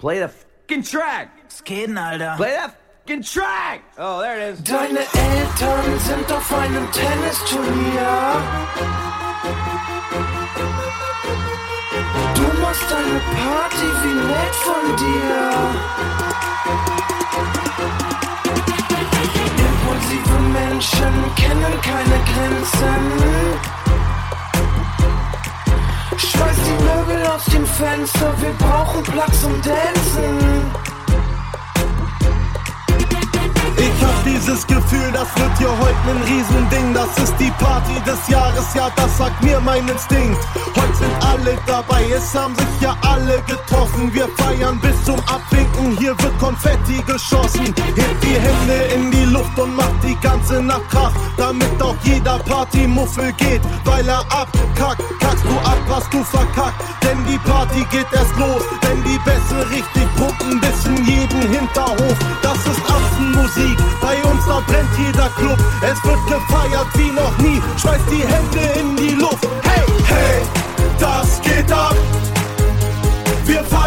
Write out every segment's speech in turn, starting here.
Play the fucking track. Was geht denn, Alter? Play that fucking track. Oh, there it is. Deine Eltern sind auf einem Tennisturnier. Du machst eine Party, wie nett von dir. Impulsive Menschen kennen keine Grenzen. Schmeiß die Möbel aus dem Fenster, wir brauchen Platz zum Dancen. Ich hab dieses Gefühl, das wird hier heute ein Riesending. Das ist die Party des Jahres, ja, das sagt mir mein Instinkt. Heute sind alle dabei, es haben sich ja alle getroffen. Wir feiern bis zum Abwinken, hier wird Konfetti geschossen. Hebt die Hände in die Luft und macht die ganze Nacht Krach, damit auch jeder Partymuffel geht, weil er abkackt. Kackst du ab, hast du verkackt, denn die Party geht erst los, wenn die Bässe richtig pumpen bis in jeden Hinterhof. Das ist Affenmusik, bei uns da brennt jeder Club. Es wird gefeiert wie noch nie, schmeiß die Hände in die Luft. Hey, hey, das geht ab. Wir feiern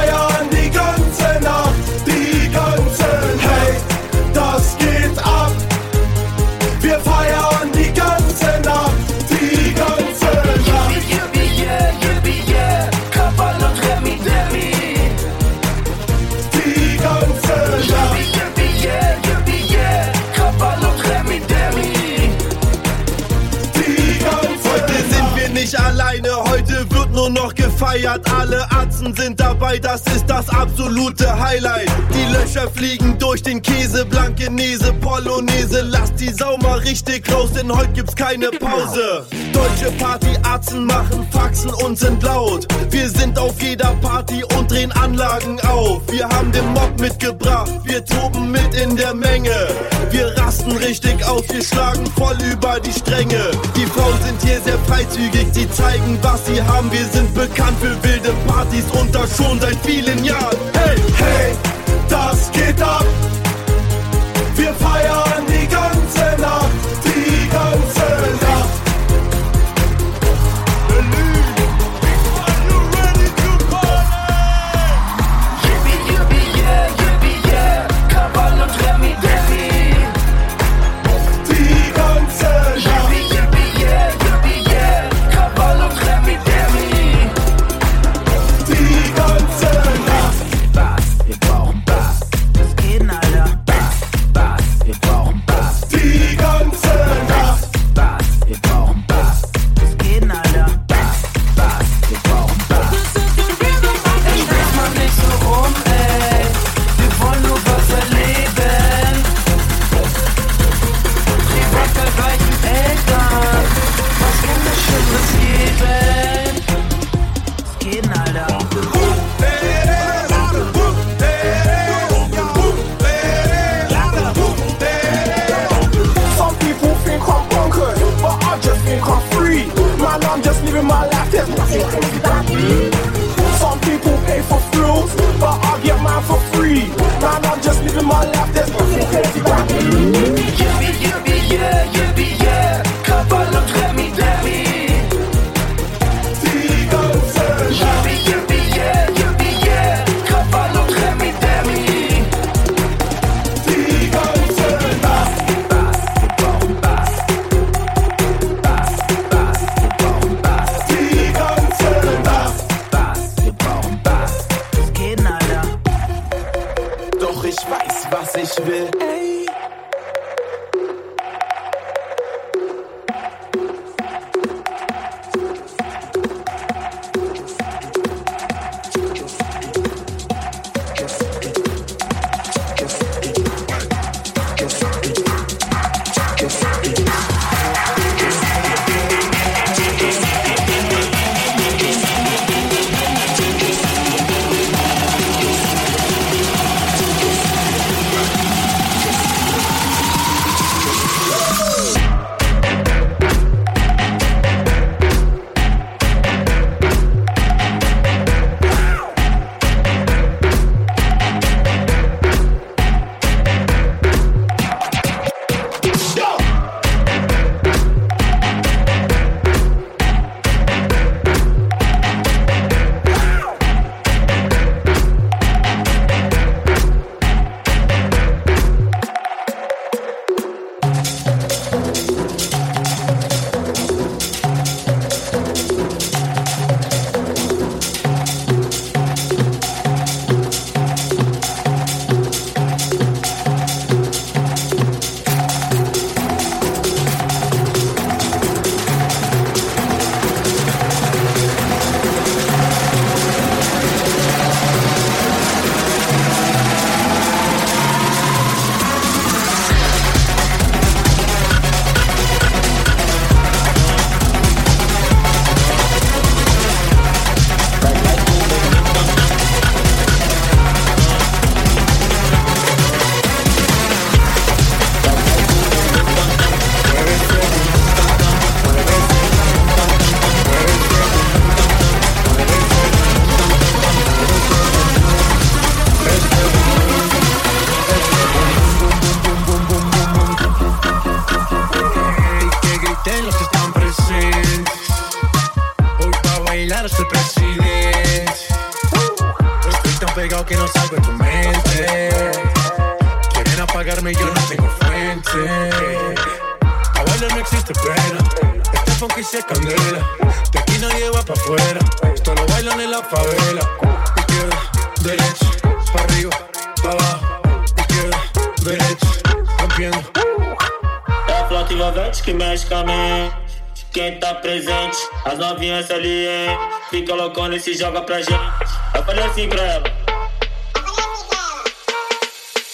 noch gefeiert. Alle Atzen sind dabei, das ist das absolute Highlight. Die Löcher fliegen durch den Käse, blanke Nese, Polonaise. Lass die Sau mal richtig raus, denn heute gibt's keine Pause. Deutsche Partyatzen machen Faxen und sind laut. Wir sind auf jeder Party und drehen Anlagen auf. Wir haben den Mob mitgebracht, wir toben mit in der Menge. Wir rasten richtig aus, wir schlagen voll über die Stränge. Die Frauen sind hier sehr freizügig, sie zeigen, was sie haben. Wir sind bekannt für wilde Partys und das schon seit vielen Jahren. Hey, Hey, das geht ab. Wir feiern about me. Pena. Este funky se candela. De aquí nadie va pa' afuera. Esto lo bailan en la favela. Izquierda, derecha, pa' arriba, pa' abajo. Izquierda, derecha, rompiendo. É a flota envolvente que mexe com a mente. Quem tá presente, as novinhas ali, hein? Fica loucona e se joga pra gente. Eu falei assim pra ela.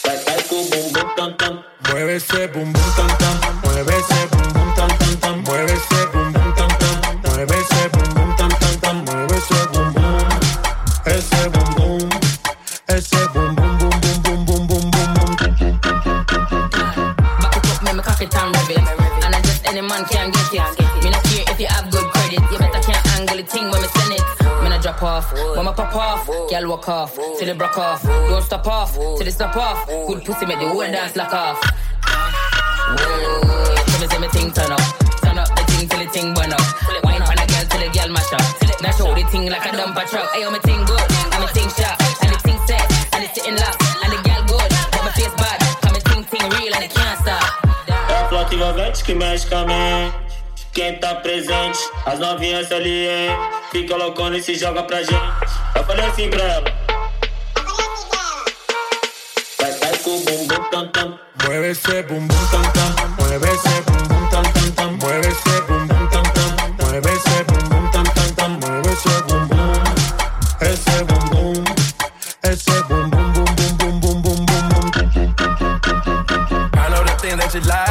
Vai, vai com o bumbum tam tam. Mueve ese bum bum tam tam, mueve ese bum Drop off, me pop off. Girl walk off, till it broke off. Don't stop off, till it stop off. Good pussy make the whole dance lock off. Whoa, so me say me thing turn up. Turn up the thing till the thing burn up. Wine on a girl till the girl mash up. Now show the thing like a dumper truck. Ayo, me thing good, am a thing sharp, and the thing set, and it's sitting locked, and the girl good, but my face bad, and me thing thing real and it can't stop. É a flota envolvente que mexe com a. Quem tá presente, as novinhas ali, hein? Fica loucona e se joga pra gente. Eu falei assim pra ela. Vai, vai com o bumbum tam tam. Mueve esse bumbum tam tam. Mueve esse bumbum tam tam tam. Mueve esse bumbum tam tam. Mueve esse bumbum tam tam tam. Mueve esse bumbum. Esse bumbum. Esse bumbum bum bum bum bum bum bum bum. I know the thing that you.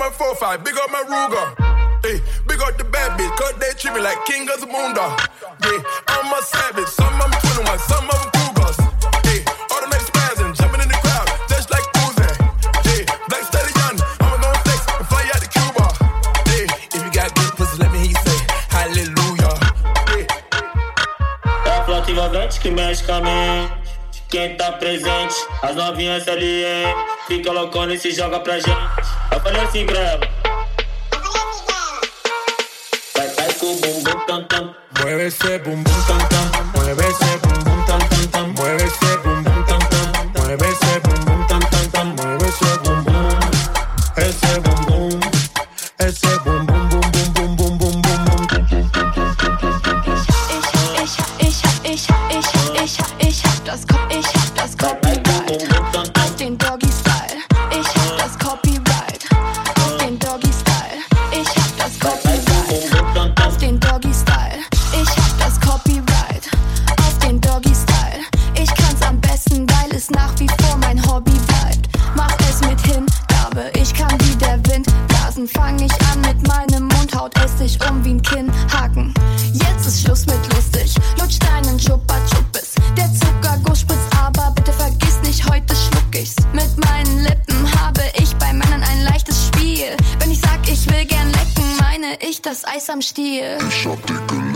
My 4-5, big up my Ruger. Hey, big up the bad bitch, cause they treat me like king of the moondog. Yeah, I'm a savage, some of them 21, some of them Cougars. Hey, automatic spazzing, jumping in the crowd, just like Uzi. Yeah, black stallion, I'ma go flex and fly out to Cuba. Hey, if you got good pussy, let me hear you say hallelujah. É a flota envolvente Quem tá presente, as novinhas hein? Fica loucona e se joga pra gente. Eu falei assim pra ela. Vai, vai com o bumbum tam tam. Mueve ese bum bum tam tam, mueve ese bum Schluss mit lustig, lutsch deinen Chupa Chuppes. Der Zuckerguss spritzt, aber bitte vergiss nicht, heute schluck ich's. Mit meinen Lippen habe ich bei Männern ein leichtes Spiel. Wenn ich sag, ich will gern lecken, meine ich das Eis am Stiel. Ich hab dicke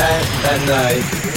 At, at, night.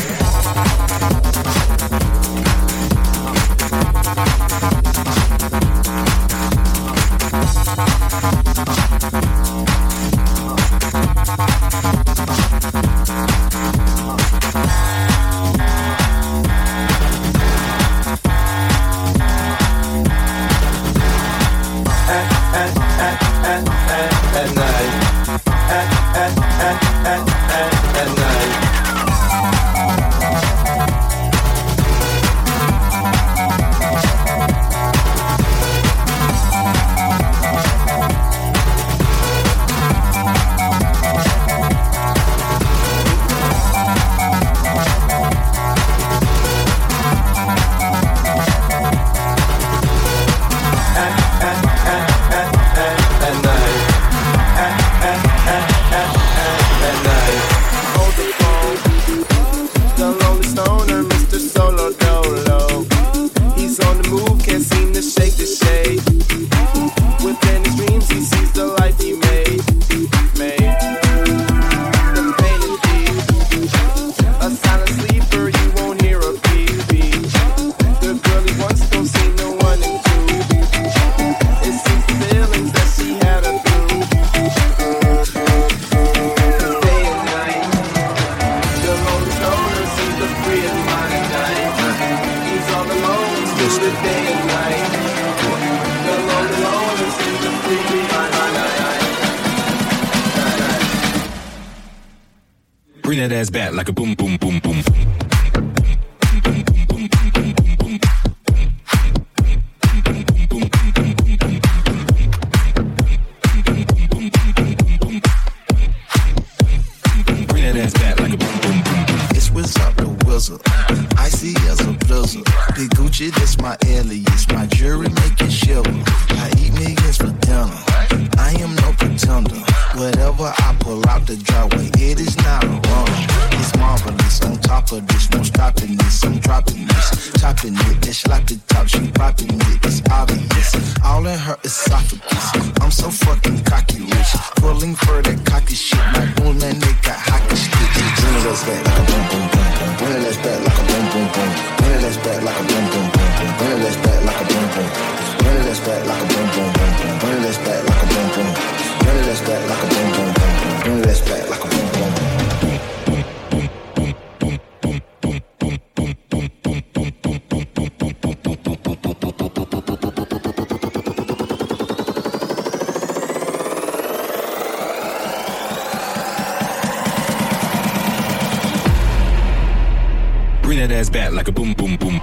Like a boom, boom, boom,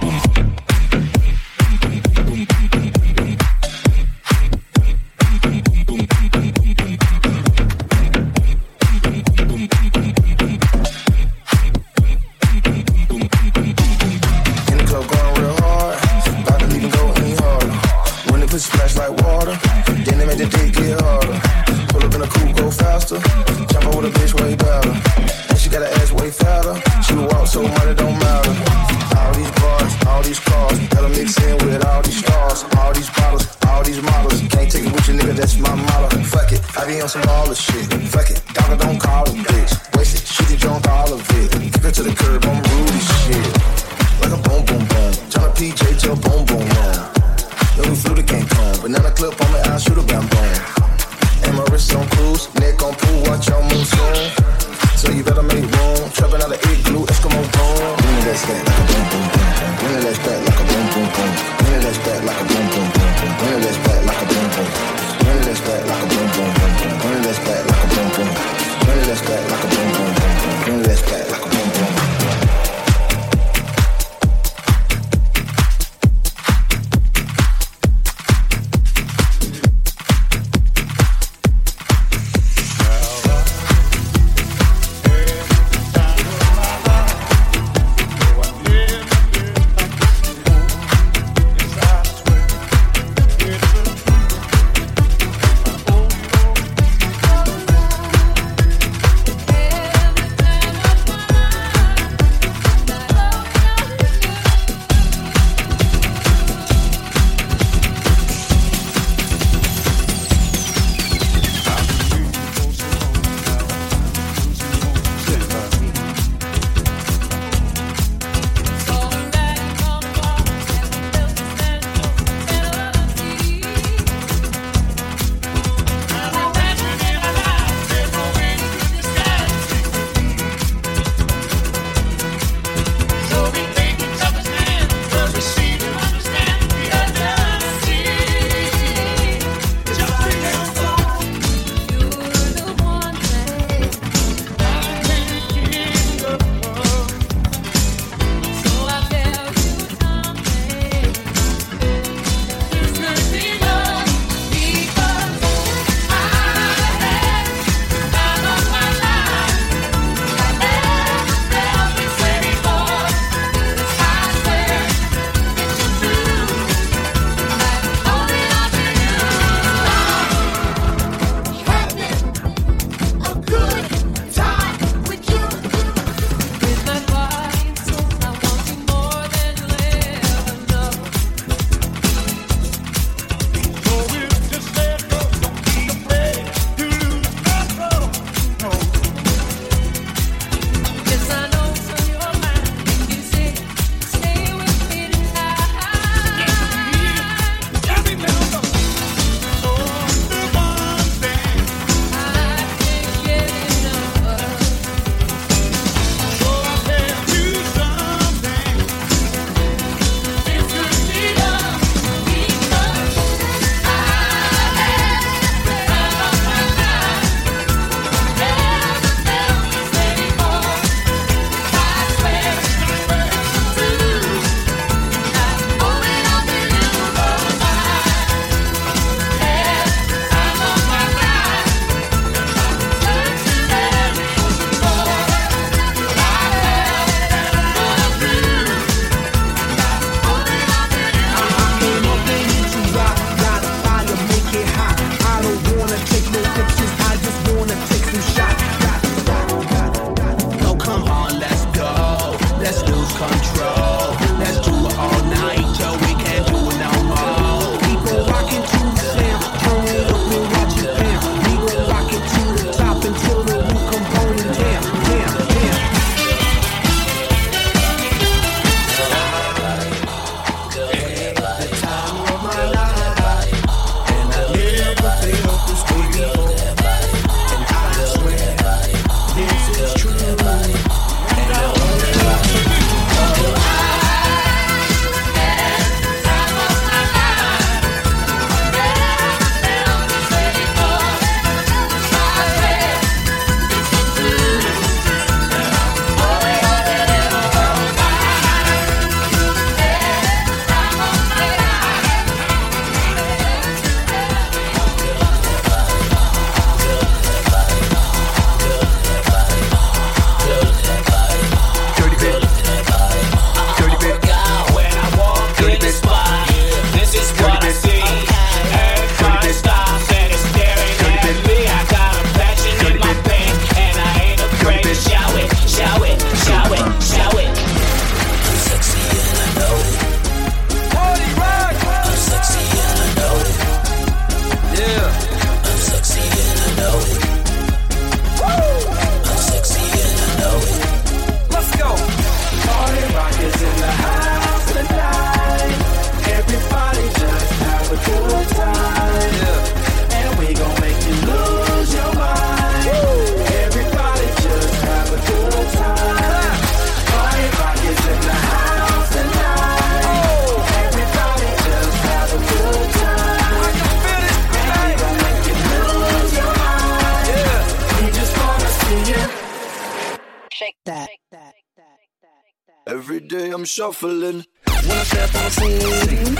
way I'm shuffling. When I step on the scene,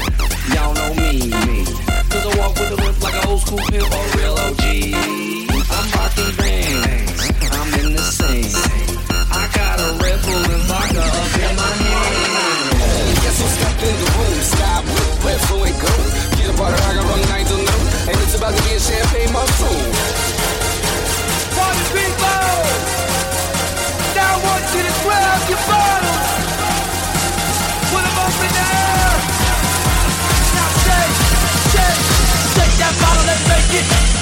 y'all know me. me. Cause I walk with a limp like an old school pimp or real OG. I'm rocking bands, I'm in the scene. I got a Red Bull and vodka up in my hand. Guess who stepped in the room? Sky blue, red, blue, and gold. Get a butter, I got run night to know. And it's about to be a champagne mushroom. Party people! Now I want you to grab your bottles. It.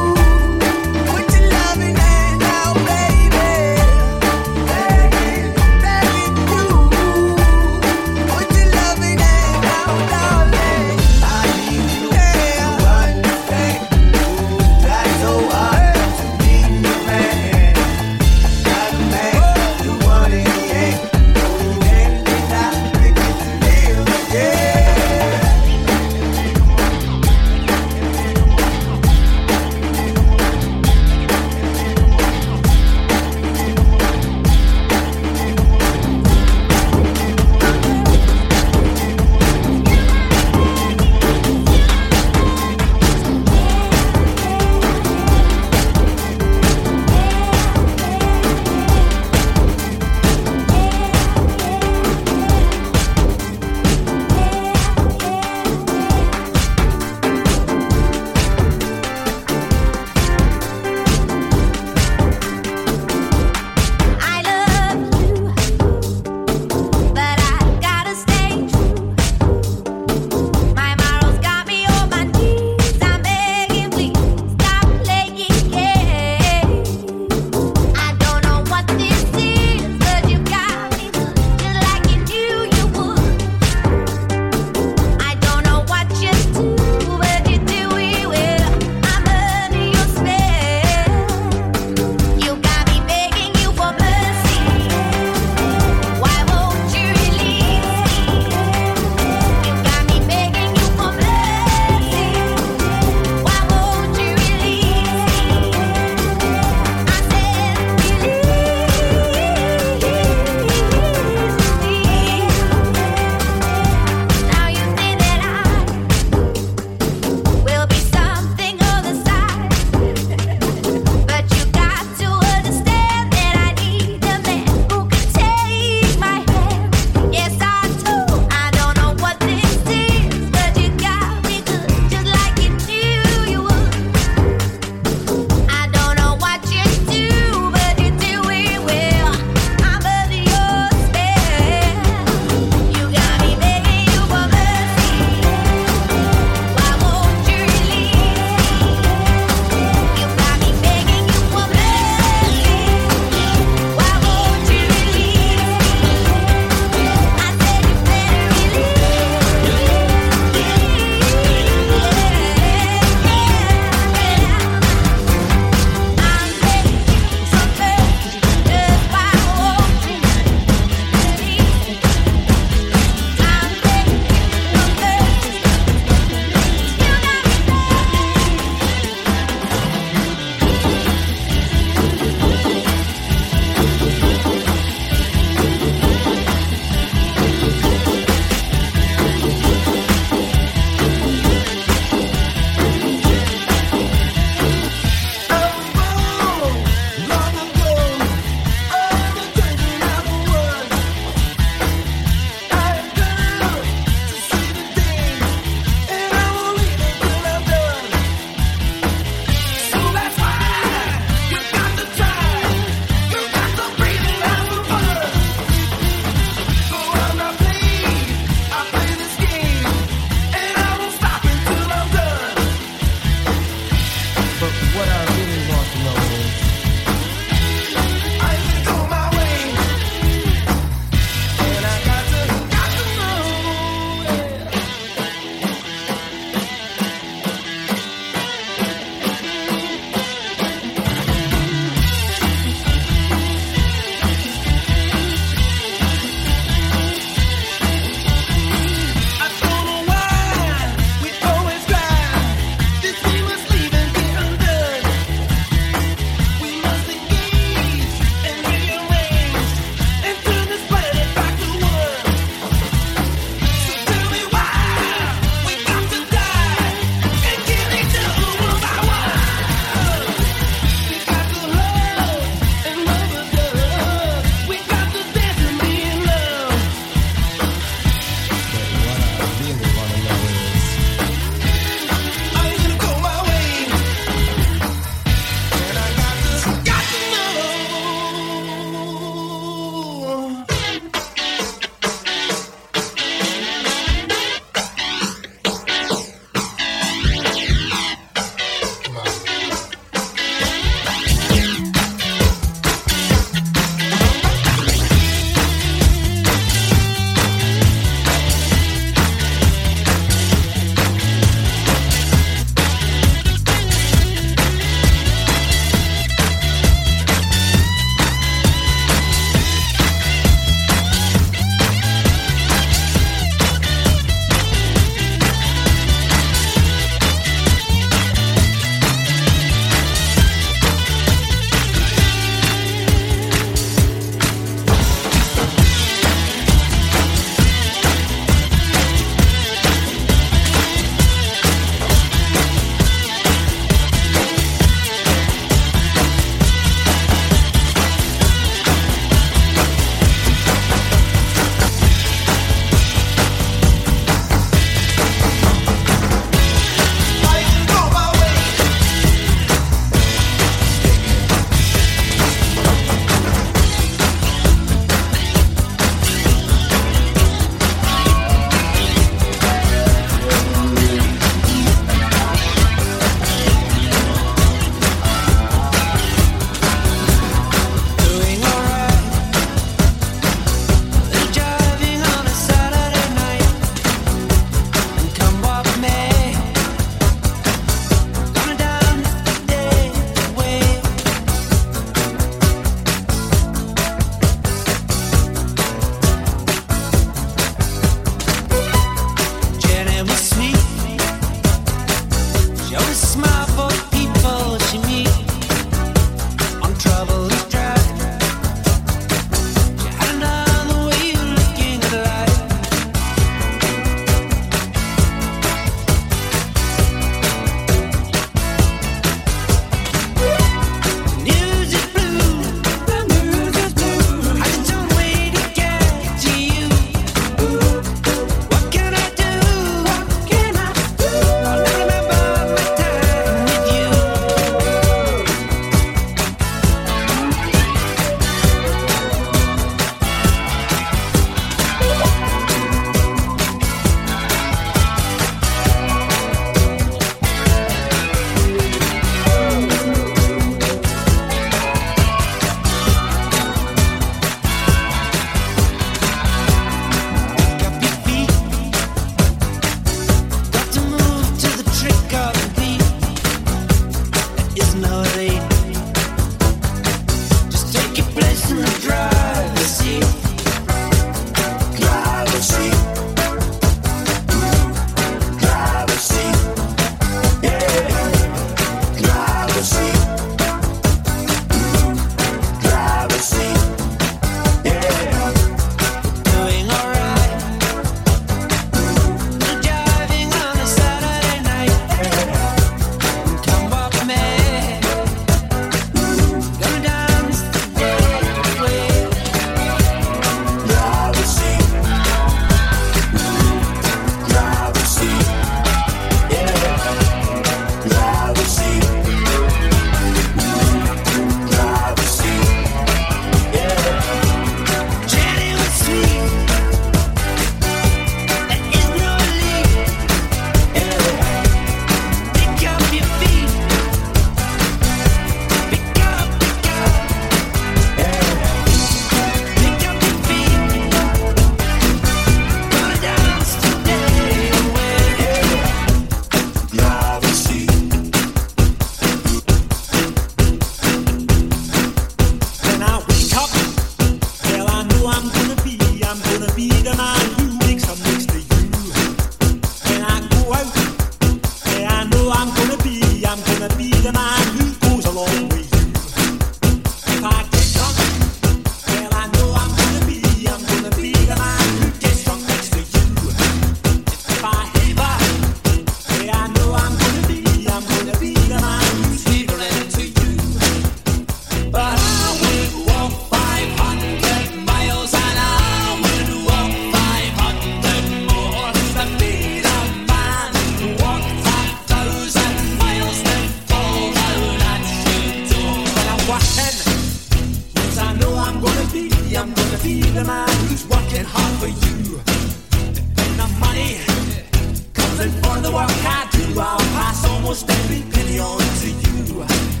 On to you.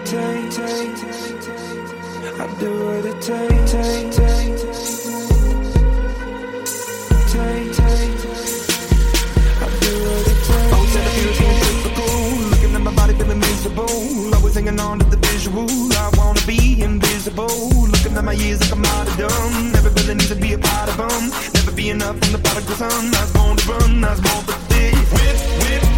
it takes. Do what it takes. I do what it takes. On set, I. Looking at my body, feeling miserable. Always hanging on to the visual. I wanna be invisible. Looking at my years like I'm out dumb. Never really to be a part of. Never be enough from the prodigal son. I was born to run. I was born for this. Whip, whip.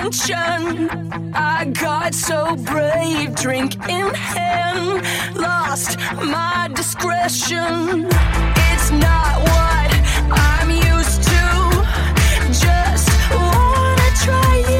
attention. I got so brave, drink in hand, lost my discretion. It's not what I'm used to, just wanna try it.